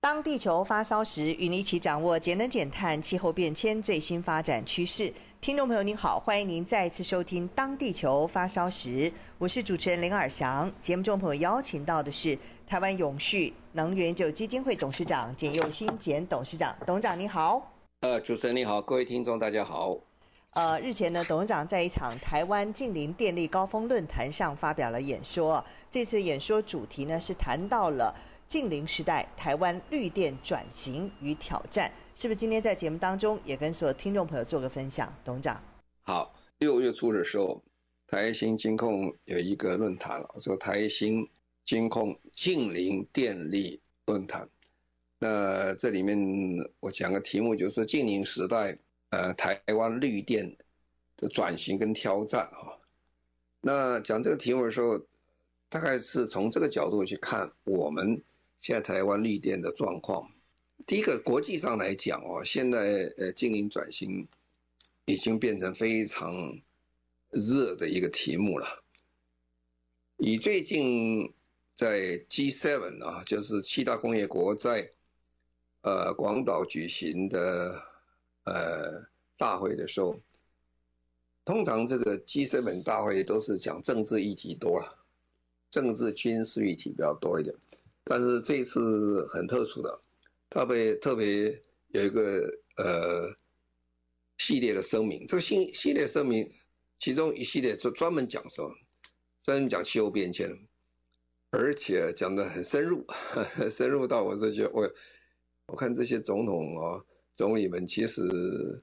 当地球发烧时，与你一起掌握节能减碳、气候变迁最新发展趋势。听众朋友您好，欢迎您再次收听《当地球发烧时》，我是主持人林尔翔。节目中朋友邀请到的是台湾永续能源研究基金会董事长简又新简董事长，董事长您好。呃，主持人你好，各位听众大家好。呃，日前呢，董事长在一场台湾近邻电力高峰论坛上发表了演说。这次演说主题呢是谈到了净零时代台湾绿电转型与挑战，是不是？今天在节目当中也跟所有听众朋友做个分享，董事长。好，六月初的时候，台新金控有一个论坛，说台新金控净零电力论坛。那这里面我讲个题目，就是净零时代。呃，台湾绿电的转型跟挑战啊，那讲这个题目的时候，大概是从这个角度去看我们现在台湾绿电的状况。第一个，国际上来讲哦，现在呃，经营转型已经变成非常热的一个题目了。以最近在 G7 啊，就是七大工业国在呃广岛举行的。呃，大会的时候，通常这个 G7 大会都是讲政治议题多了，政治军事议题比较多一点。但是这一次很特殊的，特别特别有一个呃系列的声明。这个新系列声明，其中一系列就专门讲什么？专门讲气候变迁，而且讲得很深入，深入到我这些我我看这些总统啊。总理们其实，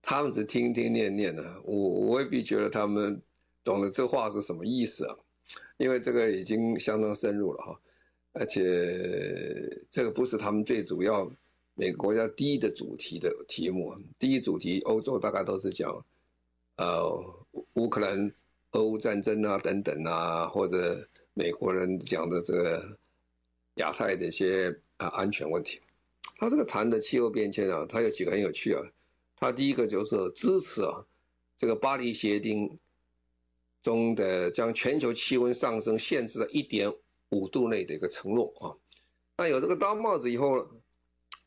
他们只听听念念的，我我未必觉得他们懂得这话是什么意思啊，因为这个已经相当深入了哈，而且这个不是他们最主要每个国家第一的主题的题目，第一主题欧洲大概都是讲，呃乌克兰俄乌战争啊等等啊，或者美国人讲的这个亚太的一些啊安全问题。他这个谈的气候变迁啊，他有几个很有趣啊。他第一个就是支持啊，这个巴黎协定中的将全球气温上升限制在一点五度内的一个承诺啊。那有这个大帽子以后，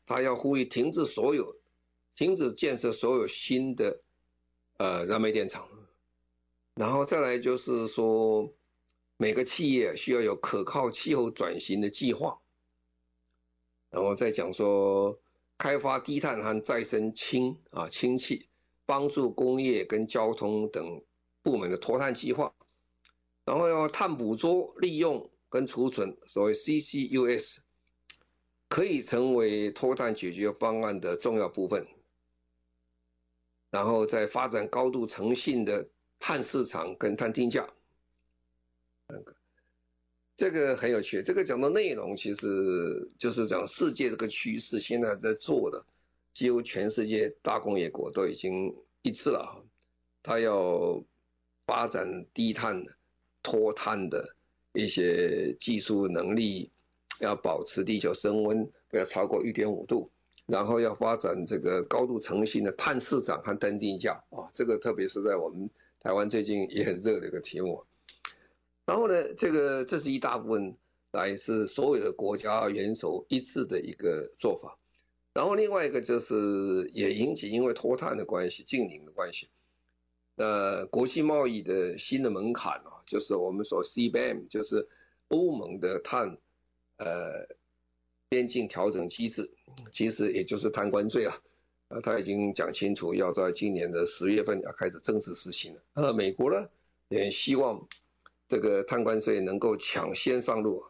他要呼吁停止所有、停止建设所有新的呃燃煤电厂，然后再来就是说，每个企业需要有可靠气候转型的计划。然后再讲说，开发低碳和再生氢啊氢气，帮助工业跟交通等部门的脱碳计划。然后要碳捕捉、利用跟储存，所谓 CCUS，可以成为脱碳解决方案的重要部分。然后再发展高度诚信的碳市场跟碳定价。那个。这个很有趣，这个讲的内容其实就是讲世界这个趋势，现在在做的，几乎全世界大工业国都已经一致了哈，它要发展低碳的、脱碳的一些技术能力，要保持地球升温不要超过一点五度，然后要发展这个高度诚信的碳市场和碳定价啊，这个特别是在我们台湾最近也很热的一个题目。然后呢，这个这是一大部分来自所有的国家元首一致的一个做法。然后另外一个就是也引起因为脱碳的关系、净零的关系，那国际贸易的新的门槛啊，就是我们说 CBAM，就是欧盟的碳呃边境调整机制，其实也就是碳关税啊，啊他已经讲清楚要在今年的十月份要开始正式实行了。呃，美国呢也希望。这个碳关税能够抢先上路，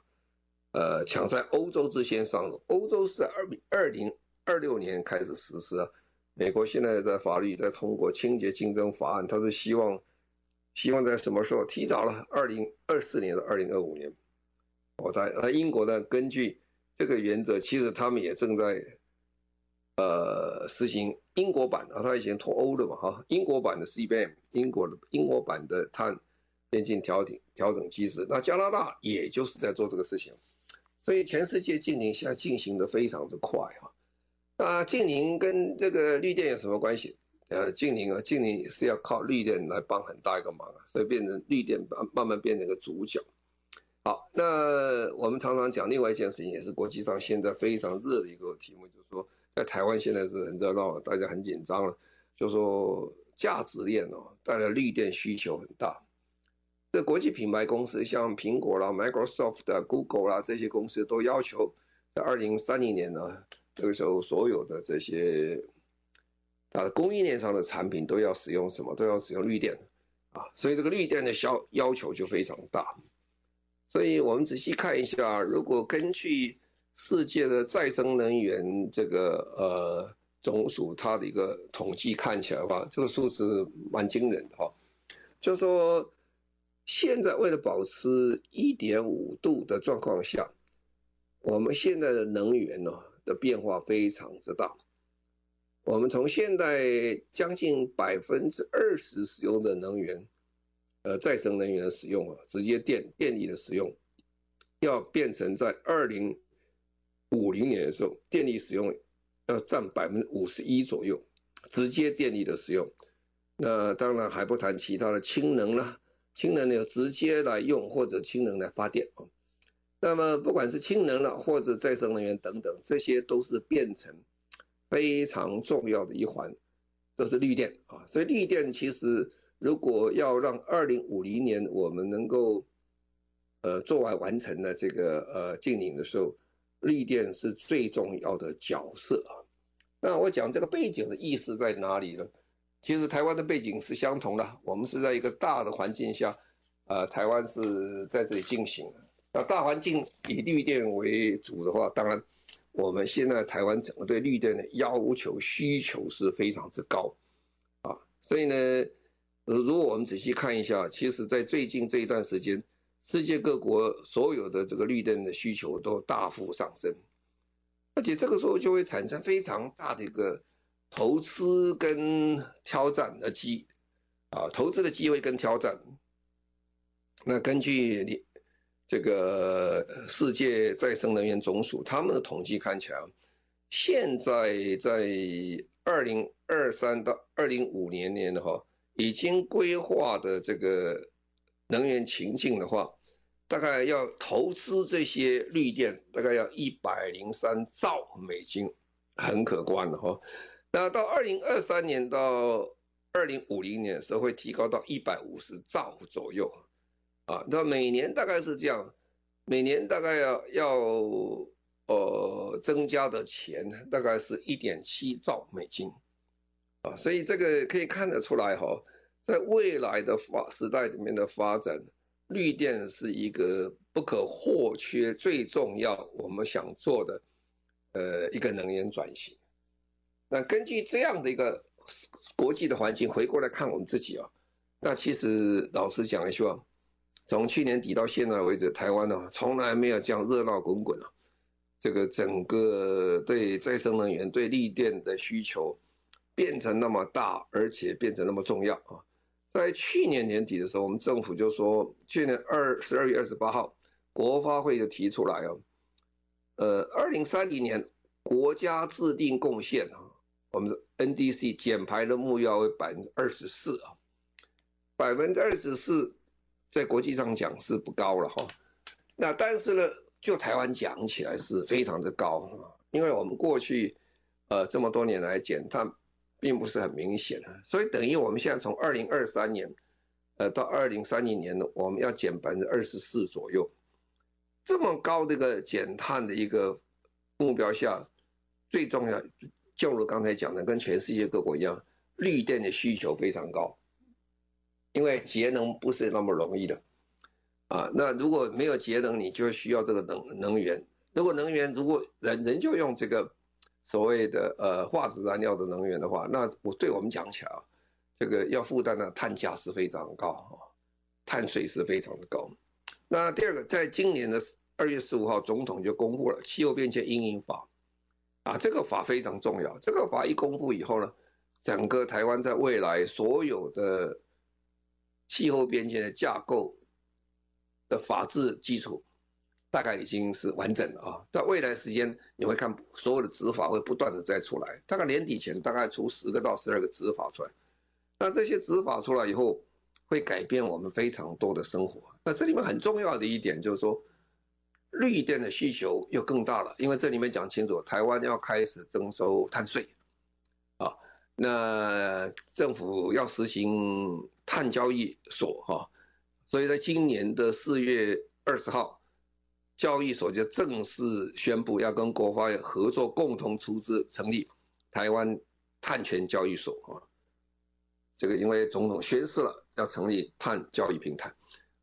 呃，抢在欧洲之先上路。欧洲是在二二零二六年开始实施啊。美国现在在法律在通过清洁竞争法案，他是希望希望在什么时候提早了二零二四年到二零二五年。我在呃英国呢，根据这个原则，其实他们也正在呃实行英国版啊，他以前脱欧的嘛哈，英国版的 CBM，英国的英国版的碳边境调整调整机制，那加拿大也就是在做这个事情，所以全世界净零现在进行的非常的快哈。那净零跟这个绿电有什么关系？呃，净零啊，净零是要靠绿电来帮很大一个忙啊，所以变成绿电慢慢慢变成一个主角。好，那我们常常讲另外一件事情，也是国际上现在非常热的一个题目，就是说在台湾现在是很热闹，大家很紧张了，就是说价值链哦，带来绿电需求很大。这国际品牌公司像苹果啦、Microsoft 的 Google 啦这些公司都要求在二零三零年呢。这个时候，所有的这些它的供应链上的产品都要使用什么？都要使用绿电啊，所以这个绿电的消要求就非常大。所以我们仔细看一下，如果根据世界的再生能源这个呃总署它的一个统计看起来的话，这个数字蛮惊人的哈。就说现在为了保持一点五度的状况下，我们现在的能源呢？的变化非常之大。我们从现在将近百分之二十使用的能源，呃，再生能源的使用啊，直接电电力的使用，要变成在二零五零年的时候，电力使用要占百分之五十一左右，直接电力的使用。那当然还不谈其他的氢能了，氢能呢，直接来用或者氢能来发电啊。那么不管是氢能了，或者再生能源等等，这些都是变成非常重要的一环，都是绿电啊。所以绿电其实如果要让二零五零年我们能够呃做完完成的这个呃净零的时候，绿电是最重要的角色啊。那我讲这个背景的意思在哪里呢？其实台湾的背景是相同的，我们是在一个大的环境下，呃，台湾是在这里进行。那大环境以绿电为主的话，当然，我们现在台湾整个对绿电的要求需求是非常之高，啊，所以呢，如果我们仔细看一下，其实在最近这一段时间，世界各国所有的这个绿电的需求都大幅上升，而且这个时候就会产生非常大的一个投资跟挑战的机，啊，投资的机会跟挑战。那根据你。这个世界再生能源总署他们的统计看起来，现在在二零二三到二零五零年的话，已经规划的这个能源情境的话，大概要投资这些绿电，大概要一百零三兆美金，很可观的哈。那到二零二三年到二零五零年的时候，会提高到一百五十兆左右。啊，那每年大概是这样，每年大概要要呃增加的钱大概是一点七兆美金，啊，所以这个可以看得出来哈，在未来的发时代里面的发展，绿电是一个不可或缺、最重要我们想做的呃一个能源转型。那根据这样的一个国际的环境，回过来看我们自己啊，那其实老实讲一句话。从去年底到现在为止，台湾呢从来没有这样热闹滚滚啊！这个整个对再生能源、对绿电的需求变成那么大，而且变成那么重要啊！在去年年底的时候，我们政府就说，去年二十二月二十八号，国发会就提出来哦，呃，二零三零年国家制定贡献啊，我们的 NDC 减排的目标为百分之二十四啊，百分之二十四。在国际上讲是不高了哈，那但是呢，就台湾讲起来是非常的高，因为我们过去呃这么多年来减碳并不是很明显，所以等于我们现在从二零二三年呃到二零三零年呢，我们要减百分之二十四左右，这么高的一个减碳的一个目标下，最重要就如刚才讲的，跟全世界各国一样，绿电的需求非常高。因为节能不是那么容易的，啊，那如果没有节能，你就需要这个能能源。如果能源如果人人就用这个所谓的呃化石燃料的能源的话，那我对我们讲起来啊，这个要负担的碳价是非常高啊，碳税是非常的高。那第二个，在今年的二月十五号总统就公布了气候变迁因应法，啊，这个法非常重要。这个法一公布以后呢，整个台湾在未来所有的气候变迁的架构的法制基础，大概已经是完整了啊。在未来时间，你会看所有的执法会不断的再出来，大概年底前大概出十个到十二个执法出来。那这些执法出来以后，会改变我们非常多的生活。那这里面很重要的一点就是说，绿电的需求又更大了，因为这里面讲清楚，台湾要开始征收碳税，啊，那政府要实行碳交易所哈，所以在今年的四月二十号，交易所就正式宣布要跟国发会合作，共同出资成立台湾碳权交易所啊。这个因为总统宣示了要成立碳交易平台，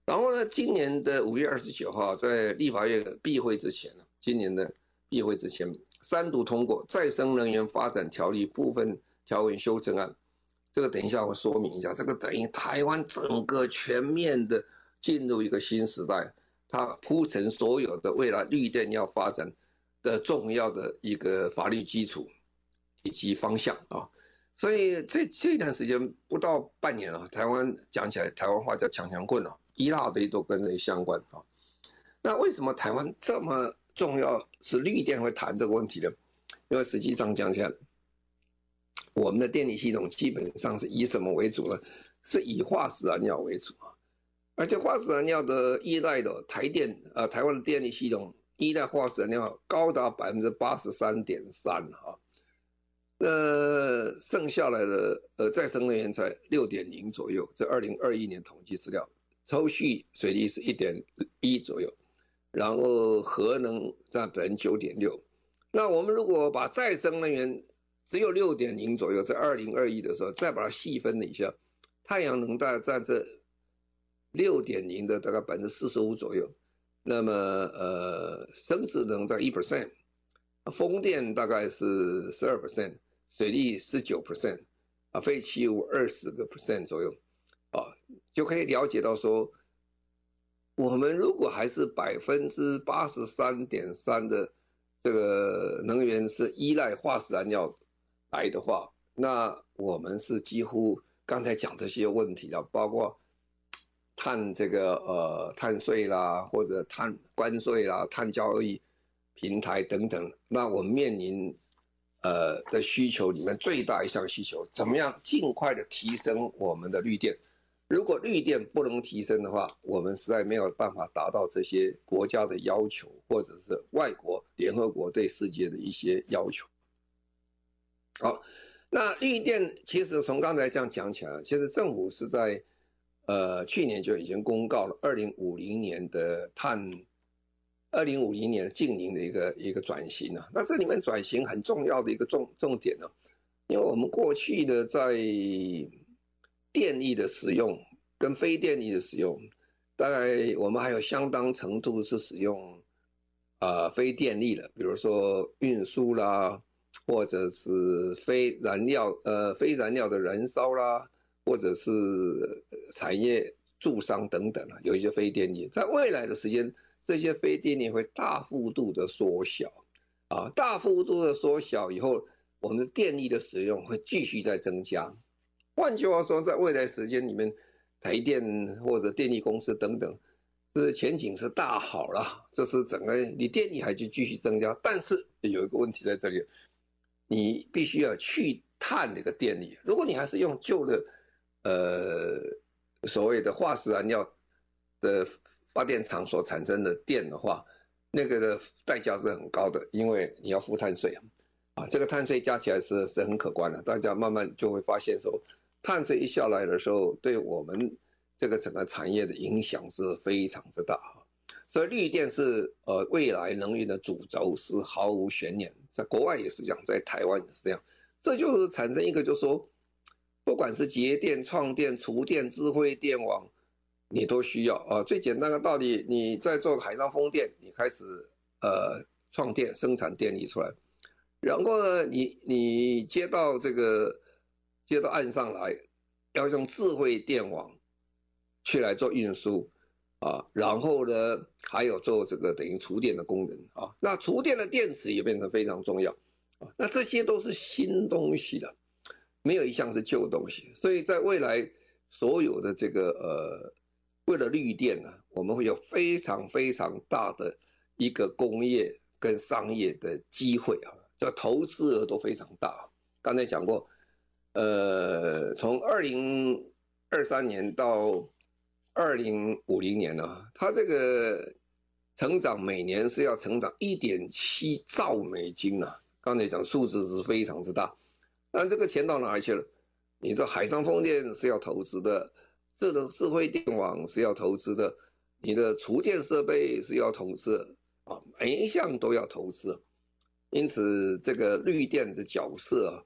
然后呢，今年的五月二十九号在立法院闭会之前呢，今年的闭会之前三读通过再生能源发展条例部分条文修正案，这个等一下我说明一下，这个等于台湾整个全面的进入一个新时代，它铺陈所有的未来绿电要发展的重要的一个法律基础以及方向啊。所以这这段时间不到半年啊，台湾讲起来，台湾话叫强强棍啊，一大堆都跟这相关啊。那为什么台湾这么重要？是绿电会谈这个问题的？因为实际上讲起来，我们的电力系统基本上是以什么为主呢？是以化石燃料为主啊。而且化石燃料的依赖的台电啊，台湾的电力系统依赖化石燃料高达百分之八十三点三啊。那剩下来的呃再生能源才六点零左右，这二零二一年统计资料，抽蓄水力是一点一左右，然后核能占百分之九点六。那我们如果把再生能源只有六点零左右，在二零二一的时候再把它细分了一下，太阳能大概占这六点零的大概百分之四十五左右，那么呃生质能在一 percent，风电大概是十二 percent。水力十九 percent，啊，废弃物二十个 percent 左右，啊，就可以了解到说，我们如果还是百分之八十三点三的这个能源是依赖化石燃料来的话，那我们是几乎刚才讲这些问题了，包括碳这个呃碳税啦，或者碳关税啦、碳交易平台等等，那我们面临。呃的需求里面最大一项需求，怎么样尽快的提升我们的绿电？如果绿电不能提升的话，我们实在没有办法达到这些国家的要求，或者是外国联合国对世界的一些要求。好，那绿电其实从刚才这样讲起来，其实政府是在呃去年就已经公告了二零五零年的碳。二零五零年的净零的一个一个转型啊，那这里面转型很重要的一个重重点呢，因为我们过去的在电力的使用跟非电力的使用，大概我们还有相当程度是使用啊非电力的，比如说运输啦，或者是非燃料呃非燃料的燃烧啦，或者是产业助商等等啊，有一些非电力，在未来的时间。这些非电力会大幅度的缩小，啊，大幅度的缩小以后，我们的电力的使用会继续在增加。换句话说，在未来时间里面，台电或者电力公司等等，这前景是大好了。这是整个你电力还就继续增加，但是有一个问题在这里，你必须要去碳这个电力。如果你还是用旧的，呃，所谓的化石燃料的。发电厂所产生的电的话，那个的代价是很高的，因为你要付碳税啊，这个碳税加起来是是很可观的。大家慢慢就会发现说，碳税一下来的时候，对我们这个整个产业的影响是非常之大。所以绿电是呃未来能源的主轴，是毫无悬念。在国外也是这样，在台湾也是这样。这就是产生一个，就是说，不管是节电、创电、储电、智慧电网。你都需要啊，最简单的道理，你在做海上风电，你开始呃创电生产电力出来，然后呢，你你接到这个接到岸上来，要用智慧电网去来做运输，啊，然后呢，还有做这个等于储电的功能啊，那储电的电池也变成非常重要啊，那这些都是新东西了，没有一项是旧东西，所以在未来所有的这个呃，为了绿电呢、啊，我们会有非常非常大的一个工业跟商业的机会啊，这投资额都非常大。刚才讲过，呃，从二零二三年到二零五零年呢、啊，它这个成长每年是要成长一点七兆美金呢、啊。刚才讲数字是非常之大，但这个钱到哪里去了？你说海上风电是要投资的，这个智慧电网是要投资的，你的储电设备是要投资啊，每一项都要投资。因此，这个绿电的角色啊，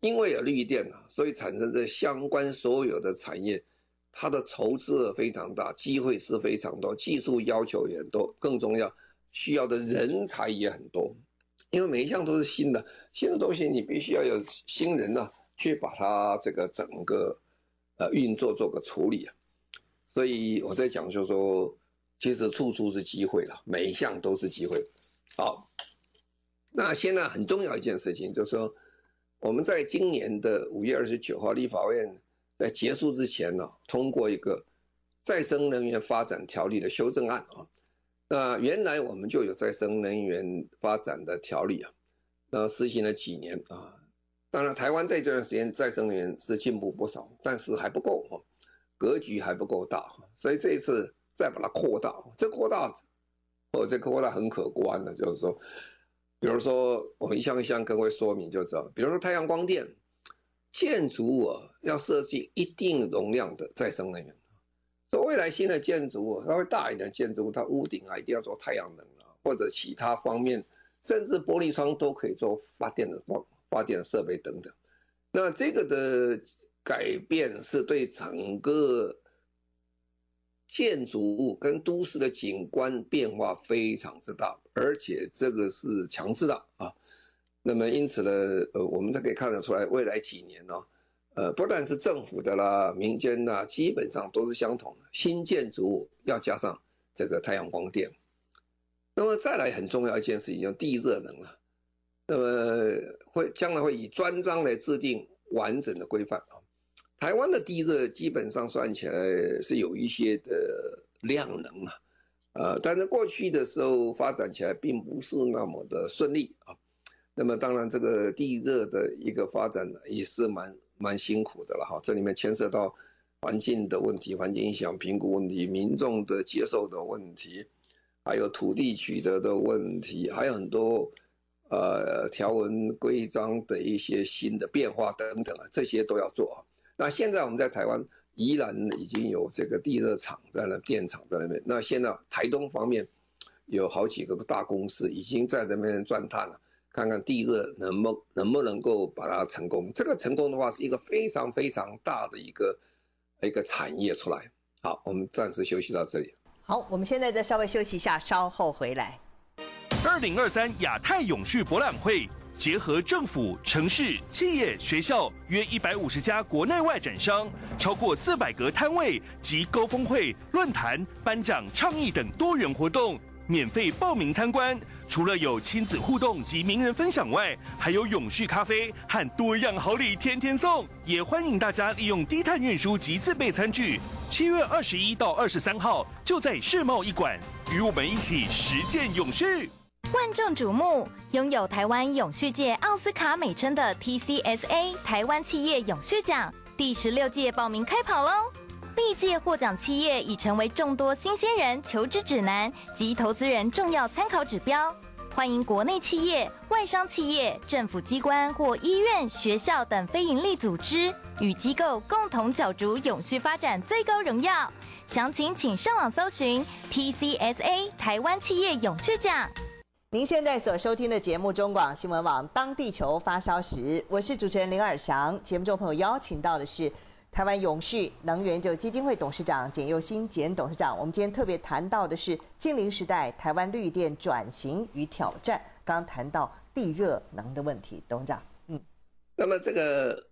因为有绿电啊，所以产生这相关所有的产业。它的筹资非常大，机会是非常多，技术要求也多，更重要，需要的人才也很多。因为每一项都是新的，新的东西你必须要有新人呢、啊，去把它这个整个呃运作做个处理啊。所以我在讲，就是说，其实处处是机会了，每一项都是机会。好，那现在很重要一件事情，就是说，我们在今年的五月二十九号，立法院。在结束之前呢，通过一个再生能源发展条例的修正案啊。那原来我们就有再生能源发展的条例啊，那实行了几年啊。当然，台湾这段时间再生能源是进步不少，但是还不够哈，格局还不够大。所以这一次再把它扩大，这扩大哦，这扩大很可观的，就是说，比如说我们一项一项跟各位说明就知道，比如说太阳光电。建筑物，要设计一定容量的再生能源，所以未来新的建筑物稍微大一点的建筑物，它屋顶啊一定要做太阳能啊，或者其他方面，甚至玻璃窗都可以做发电的发发电的设备等等。那这个的改变是对整个建筑物跟都市的景观变化非常之大，而且这个是强制的啊。那么因此呢，呃，我们才可以看得出来，未来几年呢，呃，不但是政府的啦、民间呐，基本上都是相同的，新建筑物要加上这个太阳光电。那么再来很重要一件事情，叫地热能了。那么会将来会以专章来制定完整的规范啊。台湾的地热基本上算起来是有一些的量能啊，呃，但是过去的时候发展起来并不是那么的顺利啊。那么当然，这个地热的一个发展也是蛮蛮辛苦的了哈。这里面牵涉到环境的问题、环境影响评估问题、民众的接受的问题，还有土地取得的问题，还有很多呃条文规章的一些新的变化等等啊，这些都要做啊。那现在我们在台湾宜兰已经有这个地热厂在那，电厂在那边。那现在台东方面有好几个大公司已经在那边钻探了。看看地热能不能不能够把它成功？这个成功的话，是一个非常非常大的一个一个产业出来。好，我们暂时休息到这里。好，我们现在再稍微休息一下，稍后回来。二零二三亚太永续博览会结合政府、城市、企业、学校约一百五十家国内外展商，超过四百个摊位及高峰会、论坛、颁奖、倡议等多元活动。免费报名参观，除了有亲子互动及名人分享外，还有永续咖啡和多样好礼天天送。也欢迎大家利用低碳运输及自备餐具。七月二十一到二十三号，就在世贸一馆，与我们一起实践永续。万众瞩目，拥有台湾永续界奥斯卡美称的 TCSA 台湾企业永续奖第十六届报名开跑喽！历届获奖企业已成为众多新鲜人求职指南及投资人重要参考指标。欢迎国内企业、外商企业、政府机关或医院、学校等非营利组织与机构共同角逐永续发展最高荣耀。详情请上网搜寻 TCSA 台湾企业永续奖。您现在所收听的节目中广新闻网《当地球发烧时》，我是主持人林尔祥。节目中朋友邀请到的是。台湾永续能源就基金会董事长简又新简董事长，我们今天特别谈到的是净零时代台湾绿电转型与挑战。刚谈到地热能的问题，董事长，嗯，那么这个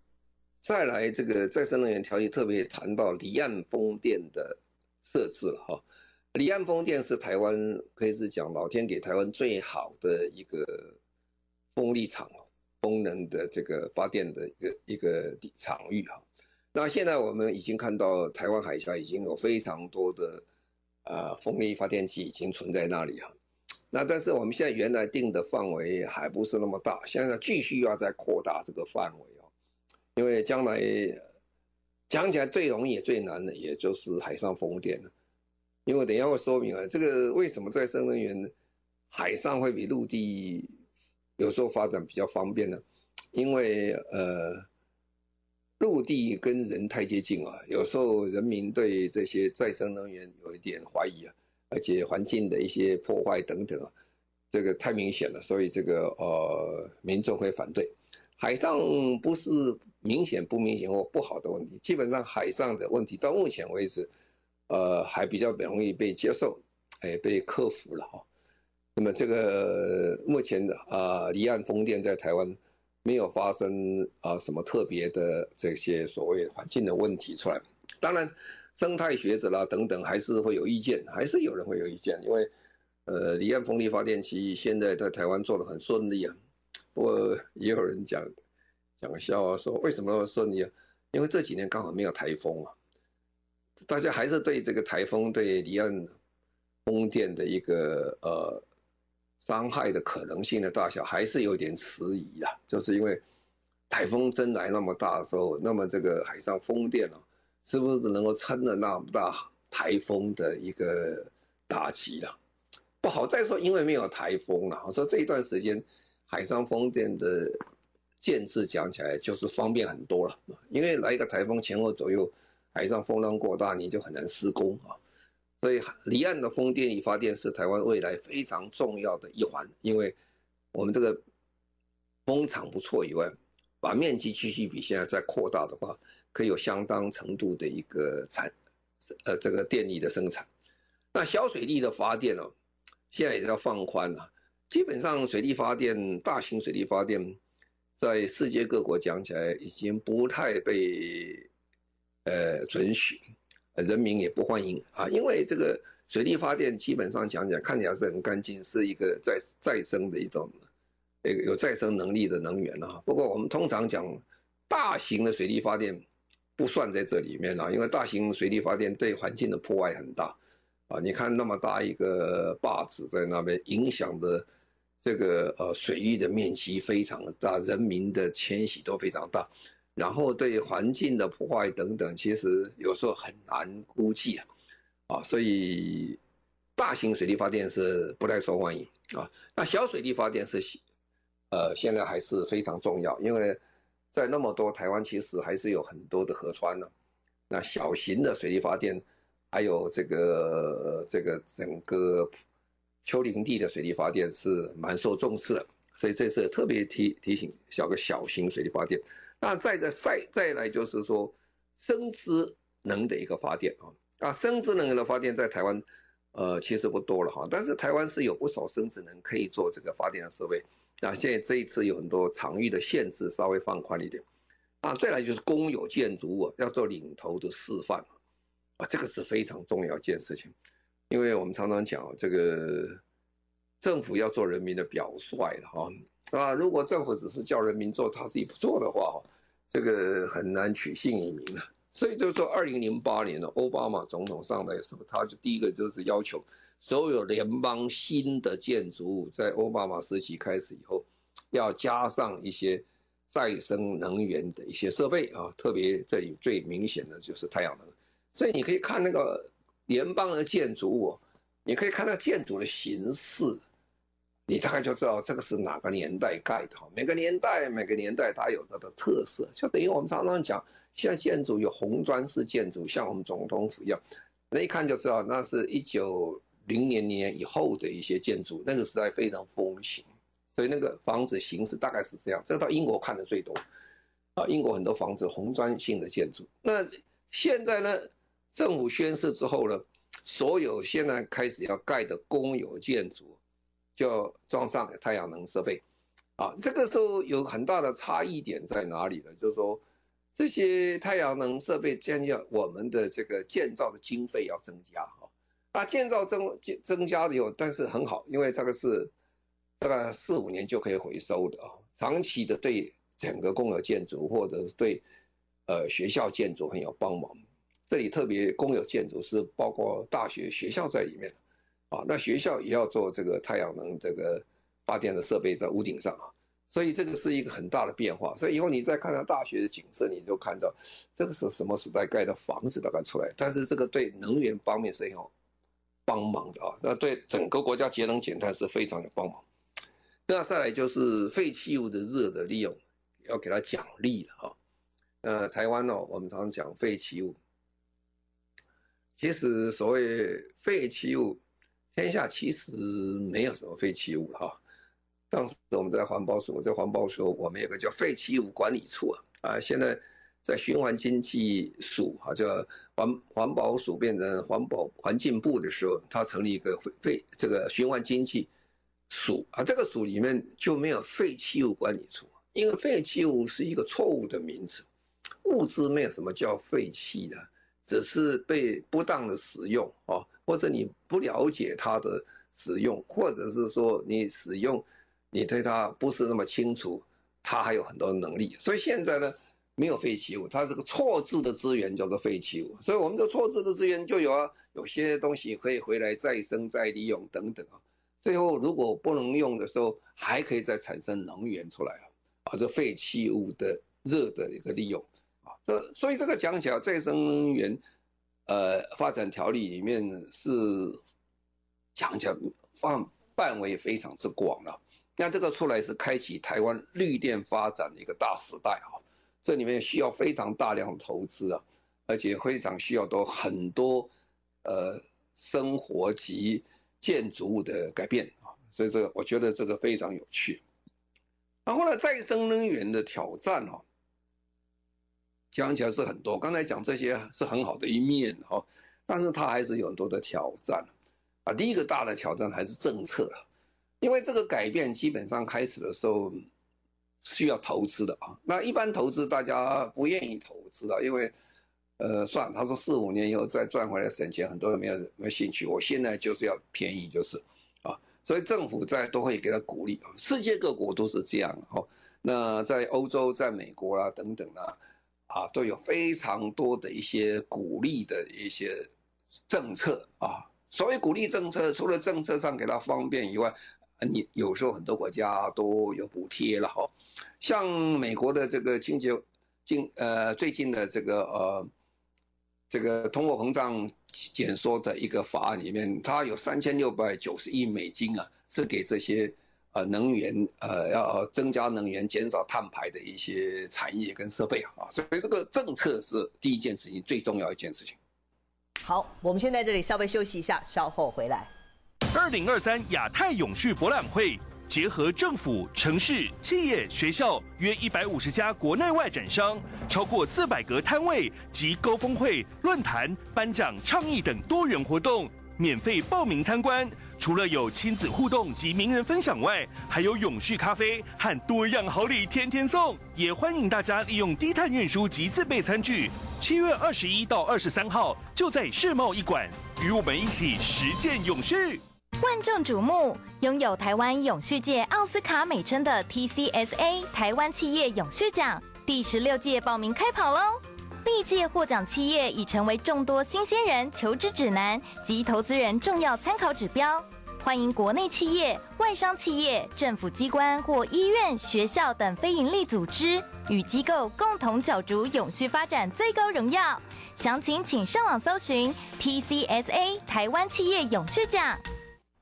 再来这个再生能源条例特别谈到离岸风电的设置了哈。离岸风电是台湾可以是讲老天给台湾最好的一个风力场，风能的这个发电的一个一个场域哈。那现在我们已经看到台湾海峡已经有非常多的啊风力发电机已经存在那里啊。那但是我们现在原来定的范围还不是那么大，现在继续要再扩大这个范围哦，因为将来讲起来最容易也最难的也就是海上风电了，因为等一下会说明啊，这个为什么再生能源海上会比陆地有时候发展比较方便呢？因为呃陆地跟人太接近啊，有时候人民对这些再生能源有一点怀疑啊。而且环境的一些破坏等等啊，这个太明显了，所以这个呃民众会反对。海上不是明显不明显或不好的问题，基本上海上的问题到目前为止，呃还比较容易被接受，哎被克服了哈。那么这个目前的啊离岸风电在台湾没有发生啊什么特别的这些所谓环境的问题出来，当然。生态学者啦等等，还是会有意见，还是有人会有意见，因为，呃，离岸风力发电机现在在台湾做得很顺利啊。不过也有人讲讲笑啊说，为什么那么顺利啊？因为这几年刚好没有台风啊。大家还是对这个台风对离岸风电的一个呃伤害的可能性的大小，还是有点迟疑啊。就是因为台风真来那么大的时候，那么这个海上风电啊。是不是能够撑得那么大台风的一个打击了？不好。再说，因为没有台风了，我说这一段时间海上风电的建置讲起来就是方便很多了。因为来一个台风前后左右，海上风浪过大，你就很难施工啊。所以离岸的风电力发电是台湾未来非常重要的一环，因为我们这个风场不错以外，把面积继续比现在再扩大的话。可以有相当程度的一个产，呃，这个电力的生产。那小水力的发电呢，现在也是要放宽了。基本上水力发电，大型水力发电，在世界各国讲起来已经不太被呃准许，人民也不欢迎啊。因为这个水力发电基本上讲讲看起来是很干净，是一个再再生的一种，有再生能力的能源啊。不过我们通常讲大型的水力发电。不算在这里面了，因为大型水力发电对环境的破坏很大，啊，你看那么大一个坝子在那边，影响的这个呃水域的面积非常的大，人民的迁徙都非常大，然后对环境的破坏等等，其实有时候很难估计啊，啊，所以大型水力发电是不太受欢迎啊，那小水力发电是呃现在还是非常重要，因为。在那么多台湾，其实还是有很多的河川呢、那小型的水力发电，还有这个这个整个丘陵地的水力发电是蛮受重视的。所以这次特别提提醒小个小型水力发电。那再再再再来就是说生质能的一个发电啊啊，生质能的发电在台湾呃其实不多了哈，但是台湾是有不少生质能可以做这个发电的设备。那现在这一次有很多场域的限制稍微放宽一点，啊，再来就是公有建筑物要做领头的示范，啊，这个是非常重要一件事情，因为我们常常讲这个政府要做人民的表率的哈，啊，如果政府只是叫人民做他自己不做的话，这个很难取信于民了。所以就是说，二零零八年的奥巴马总统上来的时候，他就第一个就是要求。所有联邦新的建筑物在奥巴马时期开始以后，要加上一些再生能源的一些设备啊，特别这里最明显的就是太阳能。所以你可以看那个联邦的建筑物，你可以看那建筑的形式，你大概就知道这个是哪个年代盖的。每个年代每个年代它有它的特色，就等于我们常常讲，现在建筑有红砖式建筑，像我们总统府一样，那一看就知道那是一九。零年年以后的一些建筑，那个时代非常风行，所以那个房子形式大概是这样。这个到英国看的最多，啊，英国很多房子红砖性的建筑。那现在呢，政府宣示之后呢，所有现在开始要盖的公有建筑，就装上太阳能设备，啊，这个时候有很大的差异点在哪里呢？就是说，这些太阳能设备将要我们的这个建造的经费要增加哈。啊，建造增增加的有，但是很好，因为这个是大概四五年就可以回收的啊，长期的对整个公有建筑或者是对呃学校建筑很有帮忙。这里特别公有建筑是包括大学学校在里面啊，那学校也要做这个太阳能这个发电的设备在屋顶上啊。所以这个是一个很大的变化，所以以后你再看到大学的景色，你就看到这个是什么时代盖的房子大概出来，但是这个对能源方面是很有帮忙的啊，那对整个国家节能减碳是非常有帮忙。那再来就是废弃物的热的利用，要给它奖励了啊。呃，台湾呢，我们常常讲废弃物，其实所谓废弃物，天下其实没有什么废弃物哈。当时我们在环保署，在环保署我们有个叫废弃物管理处啊，啊，现在在循环经济署啊，叫环环保署变成环保环境部的时候，它成立一个废废这个循环经济署啊，这个署里面就没有废弃物管理处，因为废弃物是一个错误的名词，物质没有什么叫废弃的，只是被不当的使用啊，或者你不了解它的使用，或者是说你使用。你对它不是那么清楚，它还有很多能力，所以现在呢，没有废弃物，它是个错置的资源，叫做废弃物。所以我们的错置的资源就有啊，有些东西可以回来再生再利用等等啊。最后如果不能用的时候，还可以再产生能源出来啊，啊，这废弃物的热的一个利用，这所以这个讲起来，再生能源呃发展条例里面是讲起来范范围非常之广了。那这个出来是开启台湾绿电发展的一个大时代啊，这里面需要非常大量的投资啊，而且非常需要多很多呃生活及建筑物的改变啊，所以这个我觉得这个非常有趣。然后呢，再生能源的挑战哈，讲起来是很多，刚才讲这些是很好的一面哈，但是它还是有很多的挑战啊。第一个大的挑战还是政策。因为这个改变基本上开始的时候需要投资的啊，那一般投资大家不愿意投资啊，因为呃，算他说四五年以后再赚回来省钱，很多人没有没兴趣。我现在就是要便宜，就是啊，所以政府在都会给他鼓励啊，世界各国都是这样哈。那在欧洲、在美国啊等等啊，啊都有非常多的一些鼓励的一些政策啊。所谓鼓励政策，除了政策上给他方便以外，你有时候很多国家都有补贴了哈，像美国的这个清洁，近呃最近的这个呃这个通货膨胀减缩的一个法案里面，它有三千六百九十亿美金啊，是给这些呃能源呃要增加能源、减少碳排的一些产业跟设备啊，所以这个政策是第一件事情，最重要一件事情。好，我们先在这里稍微休息一下，稍后回来。二零二三亚太永续博览会结合政府、城市、企业、学校约一百五十家国内外展商，超过四百个摊位及高峰会、论坛、颁奖、倡议等多元活动，免费报名参观。除了有亲子互动及名人分享外，还有永续咖啡和多样好礼天天送。也欢迎大家利用低碳运输及自备餐具。七月二十一到二十三号，就在世贸一馆，与我们一起实践永续。万众瞩目，拥有台湾永续界奥斯卡美称的 TCSA 台湾企业永续奖第十六届报名开跑喽！历届获奖企业已成为众多新鲜人求职指南及投资人重要参考指标。欢迎国内企业、外商企业、政府机关或医院、学校等非营利组织与机构共同角逐永续发展最高荣耀。详情请上网搜寻 TCSA 台湾企业永续奖。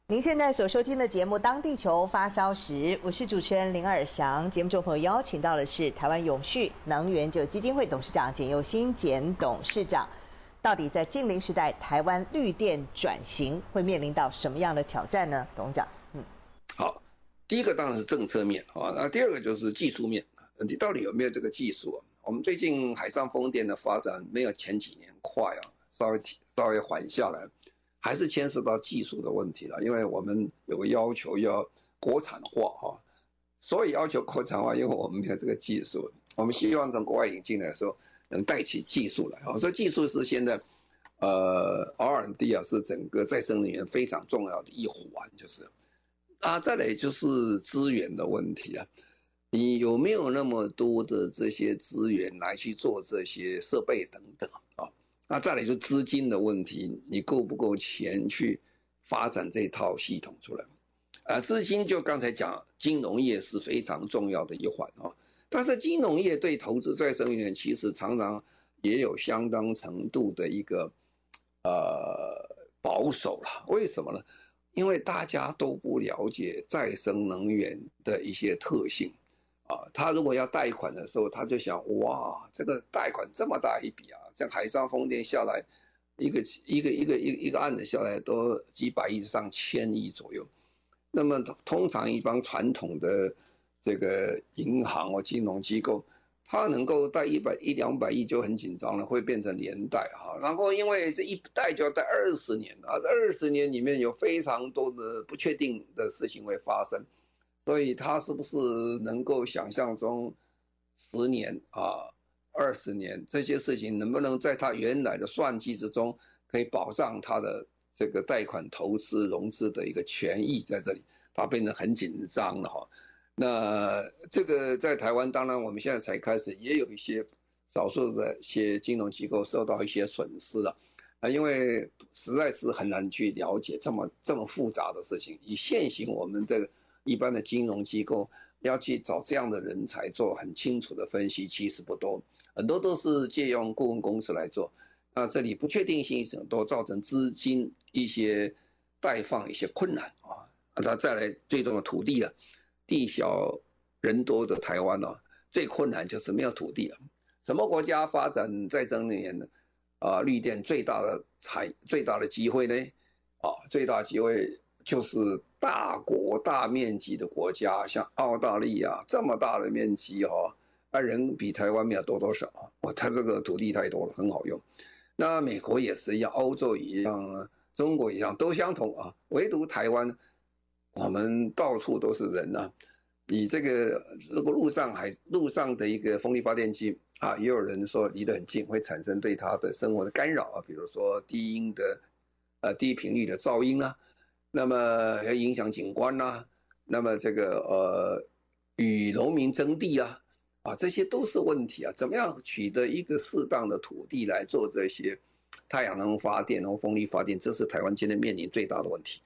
您现在所收听的节目《当地球发烧时》，我是主持人林尔祥。节目中朋友邀请到的是台湾永续能源就基金会董事长简又新简董事长。到底在净零时代，台湾绿电转型会面临到什么样的挑战呢？董事长，嗯，好，第一个当然是政策面啊，那第二个就是技术面，你到底有没有这个技术？我们最近海上风电的发展没有前几年快啊，稍微稍微缓下来。还是牵涉到技术的问题了，因为我们有个要求要国产化哈，所以要求国产化，因为我们没有这个技术，我们希望从国外引进来的时候能带起技术来啊，所以技术是现在呃，R&D 啊是整个再生能源非常重要的一环，就是。啊，再来就是资源的问题啊，你有没有那么多的这些资源来去做这些设备等等？那再来就资金的问题，你够不够钱去发展这套系统出来？啊，资金就刚才讲，金融业是非常重要的一环啊。但是金融业对投资再生能源其实常常也有相当程度的一个呃保守了。为什么呢？因为大家都不了解再生能源的一些特性啊。他如果要贷款的时候，他就想哇，这个贷款这么大一笔啊，像海上风电下来一个一个一个一一个案子下来都几百亿上千亿左右。那么通常一帮传统的。这个银行或金融机构，它能够贷一百一两百亿就很紧张了，会变成连贷哈。然后因为这一贷就要贷二十年啊，二十年里面有非常多的不确定的事情会发生，所以他是不是能够想象中十年啊、二十年这些事情能不能在他原来的算计之中可以保障他的这个贷款投资融资的一个权益在这里，他变得很紧张了哈。那这个在台湾，当然我们现在才开始，也有一些少数的一些金融机构受到一些损失了，啊，因为实在是很难去了解这么这么复杂的事情。以现行我们这个一般的金融机构要去找这样的人才做很清楚的分析，其实不多，很多都是借用顾问公司来做。那这里不确定性很多，造成资金一些贷放一些困难啊。那再来最终的土地了。地小人多的台湾呢、啊，最困难就是没有土地了。什么国家发展再生能源呢？啊，绿电最大的财最大的机会呢？啊，最大机会就是大国大面积的国家，像澳大利亚这么大的面积哈，啊人比台湾没有多多少啊，哇，它这个土地太多了，很好用。那美国也是一样，欧洲一样，中国一样，都相同啊，唯独台湾。我们到处都是人呐、啊，你这个如果路上还路上的一个风力发电机啊，也有人说离得很近会产生对他的生活的干扰啊，比如说低音的，呃低频率的噪音啊，那么还影响景观呐、那么这个呃与农民争地啊，啊这些都是问题啊，怎么样取得一个适当的土地来做这些太阳能发电和风力发电，这是台湾今天面临最大的问题。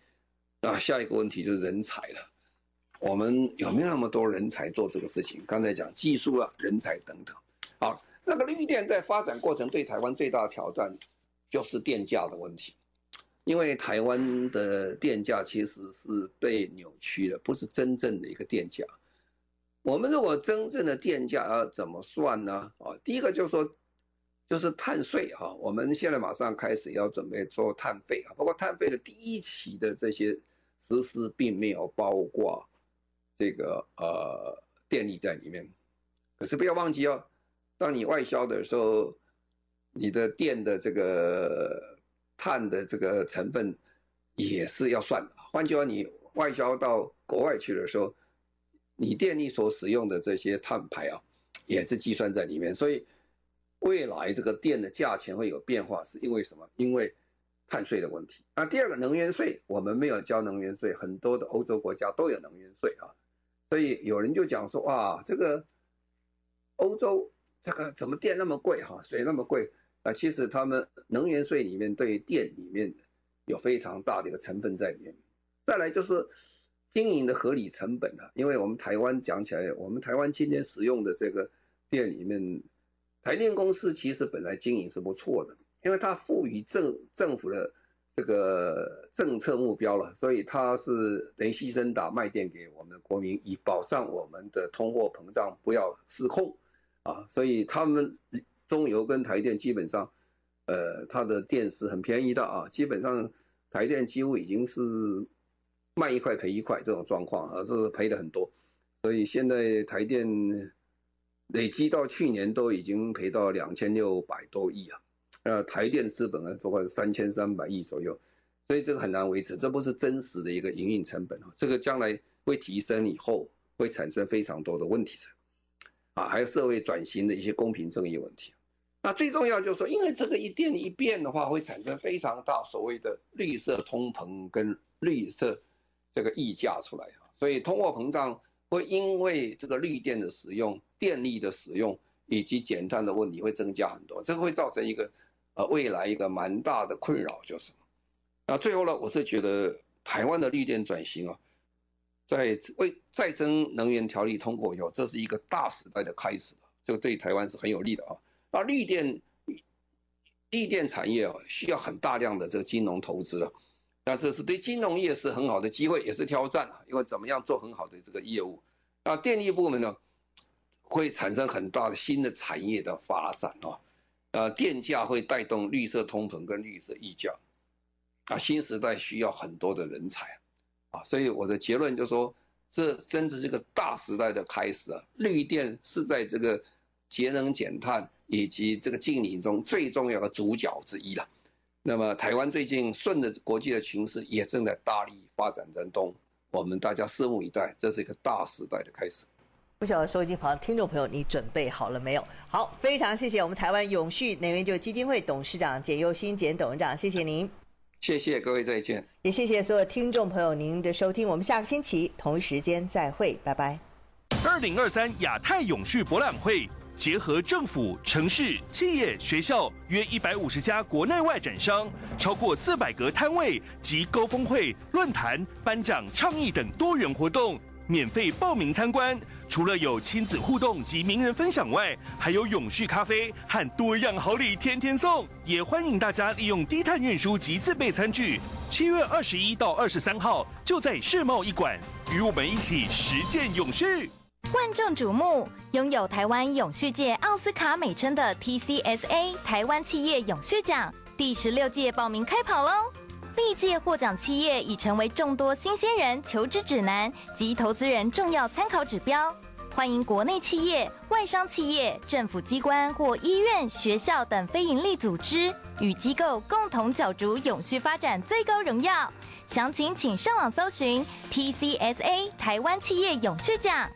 那下一个问题就是人才了，我们有没有那么多人才做这个事情？刚才讲技术啊、人才等等。好，那个绿电在发展过程对台湾最大的挑战就是电价的问题，因为台湾的电价其实是被扭曲的，不是真正的一个电价。我们如果真正的电价要怎么算呢？啊，第一个就是说。就是碳税哈，我们现在马上开始要准备做碳费啊，包括碳费的第一期的这些实施，并没有包括这个呃电力在里面。可是不要忘记哦，当你外销的时候，你的电的这个碳的这个成分也是要算的。换句话，你外销到国外去的时候，你电力所使用的这些碳排啊，也是计算在里面，所以。未来这个电的价钱会有变化，是因为什么？因为碳税的问题。那第二个能源税，我们没有交能源税，很多的欧洲国家都有能源税啊。所以有人就讲说，哇，这个欧洲这个怎么电那么贵哈，水那么贵啊？其实他们能源税里面对电里面有非常大的一个成分在里面。再来就是经营的合理成本啊，因为我们台湾讲起来，我们台湾今天使用的这个电里面。台电公司其实本来经营是不错的，因为它赋予政政府的这个政策目标了，所以它是等于牺牲打卖电给我们的国民，以保障我们的通货膨胀不要失控啊。所以他们中油跟台电基本上，呃，它的电是很便宜的啊，基本上台电几乎已经是卖一块赔一块这种状况，而是赔的很多。所以现在台电。累积到去年都已经赔到两千六百多亿啊，呃，台电资本呢，不过三千三百亿左右，所以这个很难维持，这不是真实的一个营运成本啊，这个将来会提升以后会产生非常多的问题啊，还有社会转型的一些公平正义问题。那最重要就是说，因为这个一电一变的话，会产生非常大所谓的绿色通膨跟绿色这个溢价出来啊，所以通货膨胀会因为这个绿电的使用、电力的使用以及减碳的问题会增加很多，这个会造成一个呃未来一个蛮大的困扰，就是。那最后呢，我是觉得台湾的绿电转型啊，在为再生能源条例通过以后，这是一个大时代的开始，这个对台湾是很有利的啊。那绿电，绿电产业啊，需要很大量的这个金融投资了。那这是对金融业是很好的机会，也是挑战啊。因为怎么样做很好的这个业务？那电力部门呢，会产生很大的新的产业的发展啊。呃，电价会带动绿色通膨跟绿色溢价。啊，新时代需要很多的人才啊。所以我的结论就是说，这真是这个大时代的开始啊。绿电是在这个节能减碳。以及这个净零中最重要的主角之一了。那么台湾最近顺着国际的形势，也正在大力发展当中。我们大家拭目以待，这是一个大时代的开始。不晓得收音机旁的听众朋友，你准备好了没有？好，非常谢谢我们台湾永续能源就基金会董事长简又新简董事长，谢谢您。谢谢各位，再见。也谢谢所有听众朋友您的收听，我们下个星期同一时间再会，拜拜。二零二三亚太永续博览会。结合政府、城市、企业、学校约一百五十家国内外展商，超过四百个摊位及高峰会、论坛、颁奖、倡议等多元活动，免费报名参观。除了有亲子互动及名人分享外，还有永续咖啡和多样好礼天天送。也欢迎大家利用低碳运输及自备餐具。七月二十一到二十三号，就在世贸一馆，与我们一起实践永续。万众瞩目，拥有台湾永续界奥斯卡美称的 TCSA 台湾企业永续奖第十六届报名开跑喽！历届获奖企业已成为众多新鲜人求职指南及投资人重要参考指标。欢迎国内企业、外商企业、政府机关或医院、学校等非营利组织与机构共同角逐永续发展最高荣耀。详情请上网搜寻 TCSA 台湾企业永续奖。